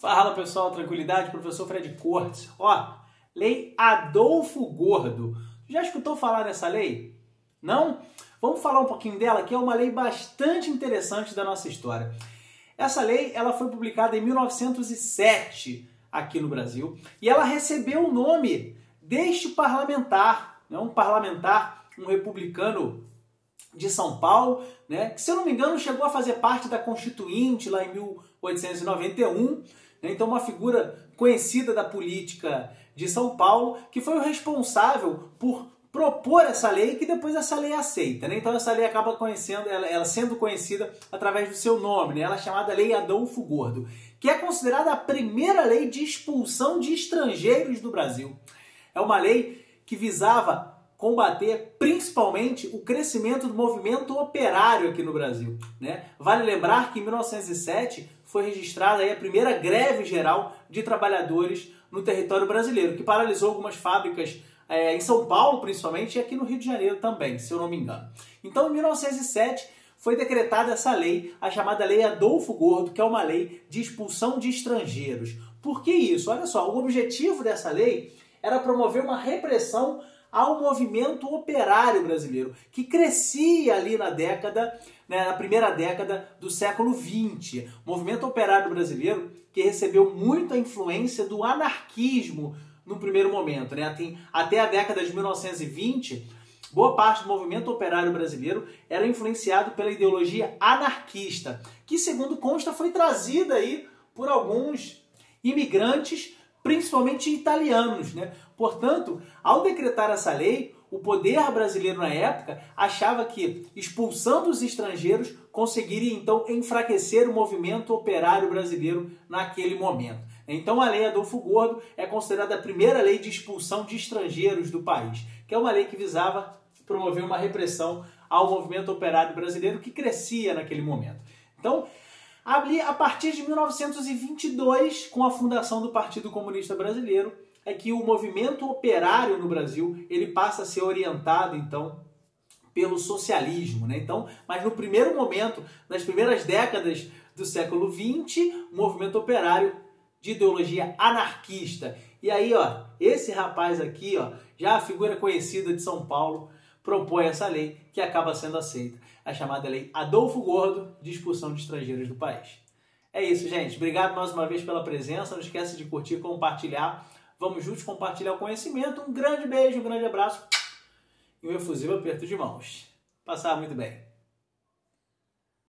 Fala pessoal, tranquilidade, professor Fred Cortes. Ó, lei Adolfo Gordo. Já escutou falar dessa lei? Não? Vamos falar um pouquinho dela, que é uma lei bastante interessante da nossa história. Essa lei ela foi publicada em 1907 aqui no Brasil e ela recebeu o nome deste parlamentar, né, um parlamentar, um republicano de São Paulo, né, que se eu não me engano chegou a fazer parte da Constituinte lá em 1891 né? Então, uma figura conhecida da política de São Paulo, que foi o responsável por propor essa lei que depois essa lei é aceita. Né? Então essa lei acaba conhecendo, ela, ela, sendo conhecida através do seu nome, né? ela é chamada Lei Adolfo Gordo, que é considerada a primeira lei de expulsão de estrangeiros do Brasil. É uma lei que visava combater principalmente o crescimento do movimento operário aqui no Brasil. Né? Vale lembrar que em 1907 foi registrada a primeira greve geral de trabalhadores no território brasileiro, que paralisou algumas fábricas é, em São Paulo, principalmente, e aqui no Rio de Janeiro também, se eu não me engano. Então, em 1907, foi decretada essa lei, a chamada Lei Adolfo Gordo, que é uma lei de expulsão de estrangeiros. Por que isso? Olha só, o objetivo dessa lei era promover uma repressão ao movimento operário brasileiro, que crescia ali na década, né, na primeira década do século XX. Movimento operário brasileiro que recebeu muita influência do anarquismo no primeiro momento. Né? Até, até a década de 1920, boa parte do movimento operário brasileiro era influenciado pela ideologia anarquista, que, segundo consta, foi trazida aí por alguns imigrantes principalmente italianos. Né? Portanto, ao decretar essa lei, o poder brasileiro na época achava que, expulsando os estrangeiros, conseguiria então enfraquecer o movimento operário brasileiro naquele momento. Então, a Lei Adolfo Gordo é considerada a primeira lei de expulsão de estrangeiros do país, que é uma lei que visava promover uma repressão ao movimento operário brasileiro que crescia naquele momento. Então, Ali, a partir de 1922, com a fundação do Partido Comunista Brasileiro, é que o movimento operário no Brasil ele passa a ser orientado então pelo socialismo, né? Então, mas no primeiro momento, nas primeiras décadas do século XX, o movimento operário de ideologia anarquista. E aí, ó, esse rapaz aqui, ó, já a figura conhecida de São Paulo, propõe essa lei que acaba sendo aceita, a chamada Lei Adolfo Gordo de expulsão de estrangeiros do país. É isso, gente. Obrigado mais uma vez pela presença. Não esqueça de curtir, compartilhar. Vamos juntos compartilhar o conhecimento. Um grande beijo, um grande abraço e um efusivo aperto de mãos. Passar muito bem.